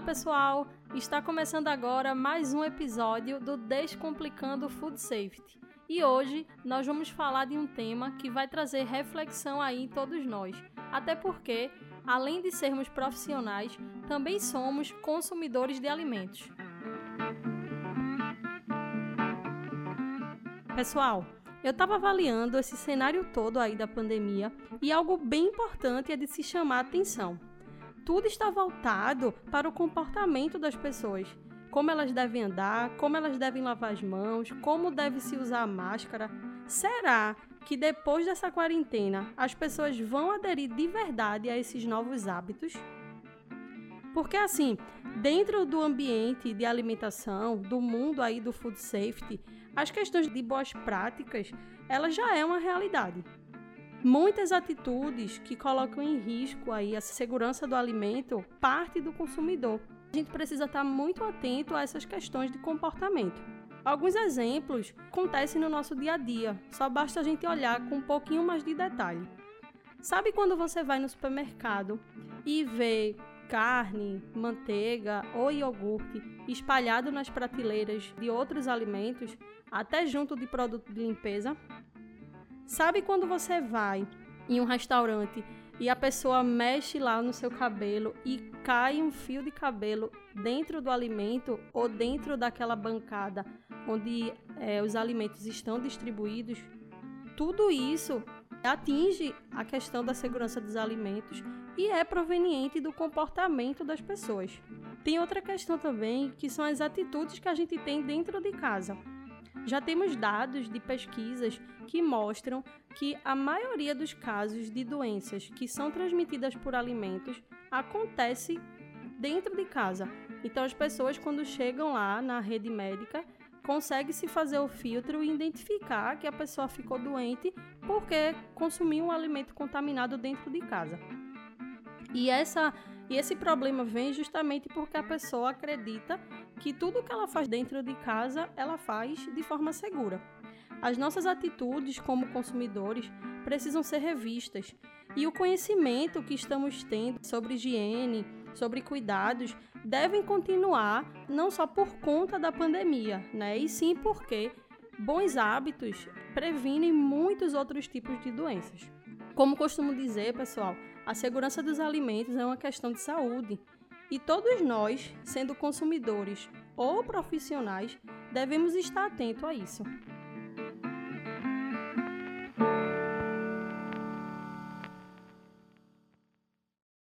pessoal! Está começando agora mais um episódio do Descomplicando Food Safety. E hoje nós vamos falar de um tema que vai trazer reflexão aí em todos nós. Até porque, além de sermos profissionais, também somos consumidores de alimentos. Pessoal, eu estava avaliando esse cenário todo aí da pandemia e algo bem importante é de se chamar a atenção tudo está voltado para o comportamento das pessoas. Como elas devem andar, como elas devem lavar as mãos, como deve se usar a máscara. Será que depois dessa quarentena as pessoas vão aderir de verdade a esses novos hábitos? Porque assim, dentro do ambiente de alimentação, do mundo aí do food safety, as questões de boas práticas, ela já é uma realidade muitas atitudes que colocam em risco aí a segurança do alimento parte do consumidor. A gente precisa estar muito atento a essas questões de comportamento. Alguns exemplos acontecem no nosso dia a dia, só basta a gente olhar com um pouquinho mais de detalhe. Sabe quando você vai no supermercado e vê carne, manteiga ou iogurte espalhado nas prateleiras de outros alimentos, até junto de produto de limpeza? Sabe quando você vai em um restaurante e a pessoa mexe lá no seu cabelo e cai um fio de cabelo dentro do alimento ou dentro daquela bancada onde é, os alimentos estão distribuídos? Tudo isso atinge a questão da segurança dos alimentos e é proveniente do comportamento das pessoas. Tem outra questão também que são as atitudes que a gente tem dentro de casa. Já temos dados de pesquisas que mostram que a maioria dos casos de doenças que são transmitidas por alimentos acontece dentro de casa. Então as pessoas quando chegam lá na rede médica consegue se fazer o filtro e identificar que a pessoa ficou doente porque consumiu um alimento contaminado dentro de casa. E essa e esse problema vem justamente porque a pessoa acredita que tudo que ela faz dentro de casa, ela faz de forma segura. As nossas atitudes como consumidores precisam ser revistas e o conhecimento que estamos tendo sobre higiene, sobre cuidados, devem continuar não só por conta da pandemia, né? E sim porque bons hábitos previnem muitos outros tipos de doenças. Como costumo dizer, pessoal, a segurança dos alimentos é uma questão de saúde e todos nós, sendo consumidores ou profissionais, devemos estar atentos a isso.